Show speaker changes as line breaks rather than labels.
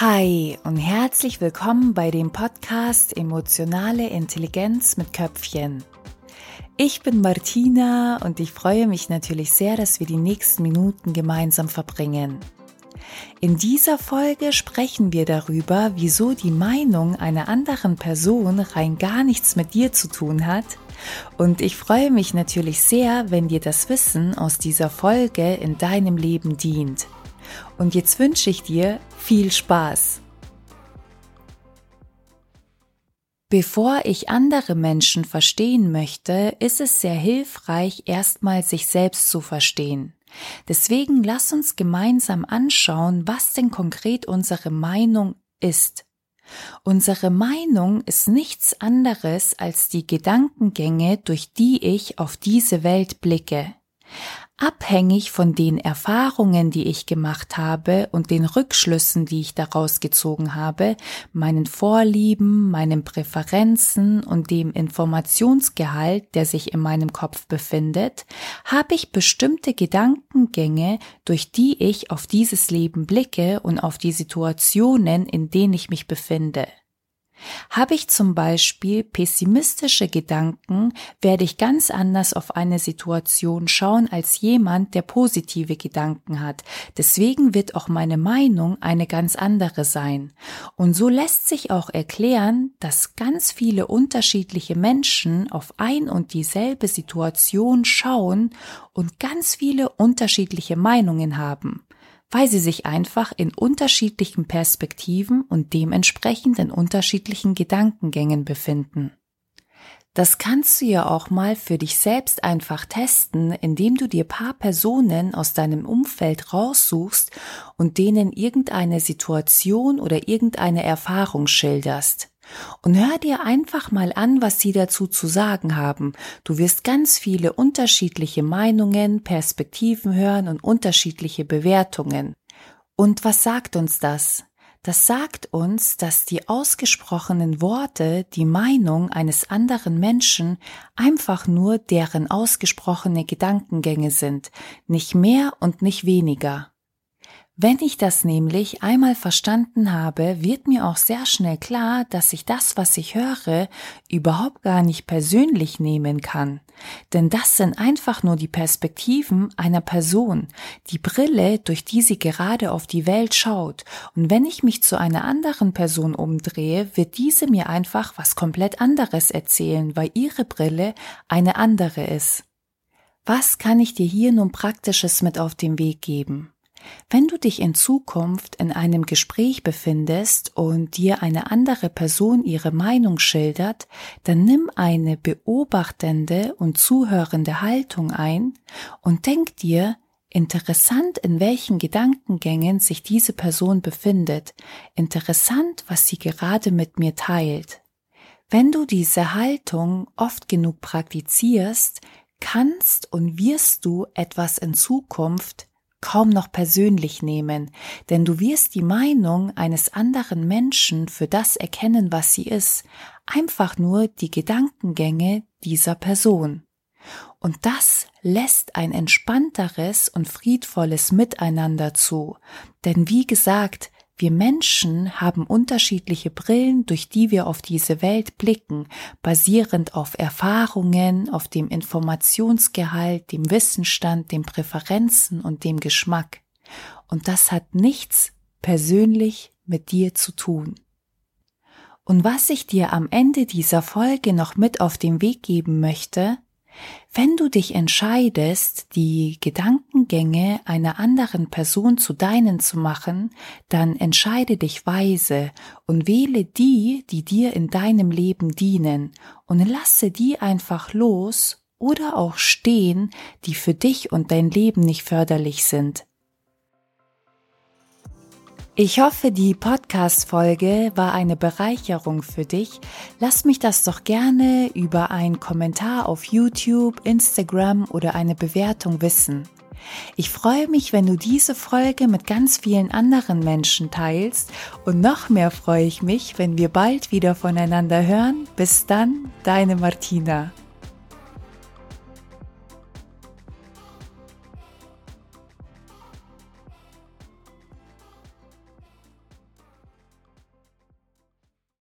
Hi und herzlich willkommen bei dem Podcast Emotionale Intelligenz mit Köpfchen. Ich bin Martina und ich freue mich natürlich sehr, dass wir die nächsten Minuten gemeinsam verbringen. In dieser Folge sprechen wir darüber, wieso die Meinung einer anderen Person rein gar nichts mit dir zu tun hat. Und ich freue mich natürlich sehr, wenn dir das Wissen aus dieser Folge in deinem Leben dient. Und jetzt wünsche ich dir viel Spaß. Bevor ich andere Menschen verstehen möchte, ist es sehr hilfreich, erstmal sich selbst zu verstehen. Deswegen lass uns gemeinsam anschauen, was denn konkret unsere Meinung ist. Unsere Meinung ist nichts anderes als die Gedankengänge, durch die ich auf diese Welt blicke abhängig von den Erfahrungen, die ich gemacht habe und den Rückschlüssen, die ich daraus gezogen habe, meinen Vorlieben, meinen Präferenzen und dem Informationsgehalt, der sich in meinem Kopf befindet, habe ich bestimmte Gedankengänge, durch die ich auf dieses Leben blicke und auf die Situationen, in denen ich mich befinde. Habe ich zum Beispiel pessimistische Gedanken, werde ich ganz anders auf eine Situation schauen als jemand, der positive Gedanken hat. Deswegen wird auch meine Meinung eine ganz andere sein. Und so lässt sich auch erklären, dass ganz viele unterschiedliche Menschen auf ein und dieselbe Situation schauen und ganz viele unterschiedliche Meinungen haben weil sie sich einfach in unterschiedlichen Perspektiven und dementsprechend in unterschiedlichen Gedankengängen befinden. Das kannst du ja auch mal für dich selbst einfach testen, indem du dir paar Personen aus deinem Umfeld raussuchst und denen irgendeine Situation oder irgendeine Erfahrung schilderst. Und hör dir einfach mal an, was sie dazu zu sagen haben. Du wirst ganz viele unterschiedliche Meinungen, Perspektiven hören und unterschiedliche Bewertungen. Und was sagt uns das? Das sagt uns, dass die ausgesprochenen Worte, die Meinung eines anderen Menschen einfach nur deren ausgesprochene Gedankengänge sind, nicht mehr und nicht weniger. Wenn ich das nämlich einmal verstanden habe, wird mir auch sehr schnell klar, dass ich das, was ich höre, überhaupt gar nicht persönlich nehmen kann. Denn das sind einfach nur die Perspektiven einer Person, die Brille, durch die sie gerade auf die Welt schaut. Und wenn ich mich zu einer anderen Person umdrehe, wird diese mir einfach was komplett anderes erzählen, weil ihre Brille eine andere ist. Was kann ich dir hier nun praktisches mit auf den Weg geben? Wenn du dich in Zukunft in einem Gespräch befindest und dir eine andere Person ihre Meinung schildert, dann nimm eine beobachtende und zuhörende Haltung ein und denk dir, Interessant, in welchen Gedankengängen sich diese Person befindet. Interessant, was sie gerade mit mir teilt. Wenn du diese Haltung oft genug praktizierst, kannst und wirst du etwas in Zukunft kaum noch persönlich nehmen, denn du wirst die Meinung eines anderen Menschen für das erkennen, was sie ist, einfach nur die Gedankengänge dieser Person. Und das lässt ein entspannteres und friedvolles Miteinander zu, denn wie gesagt, wir Menschen haben unterschiedliche Brillen, durch die wir auf diese Welt blicken, basierend auf Erfahrungen, auf dem Informationsgehalt, dem Wissensstand, den Präferenzen und dem Geschmack. Und das hat nichts persönlich mit dir zu tun. Und was ich dir am Ende dieser Folge noch mit auf den Weg geben möchte, wenn du dich entscheidest, die Gedankengänge einer anderen Person zu deinen zu machen, dann entscheide dich weise und wähle die, die dir in deinem Leben dienen und lasse die einfach los oder auch stehen, die für dich und dein Leben nicht förderlich sind. Ich hoffe, die Podcast-Folge war eine Bereicherung für dich. Lass mich das doch gerne über einen Kommentar auf YouTube, Instagram oder eine Bewertung wissen. Ich freue mich, wenn du diese Folge mit ganz vielen anderen Menschen teilst und noch mehr freue ich mich, wenn wir bald wieder voneinander hören. Bis dann, deine Martina.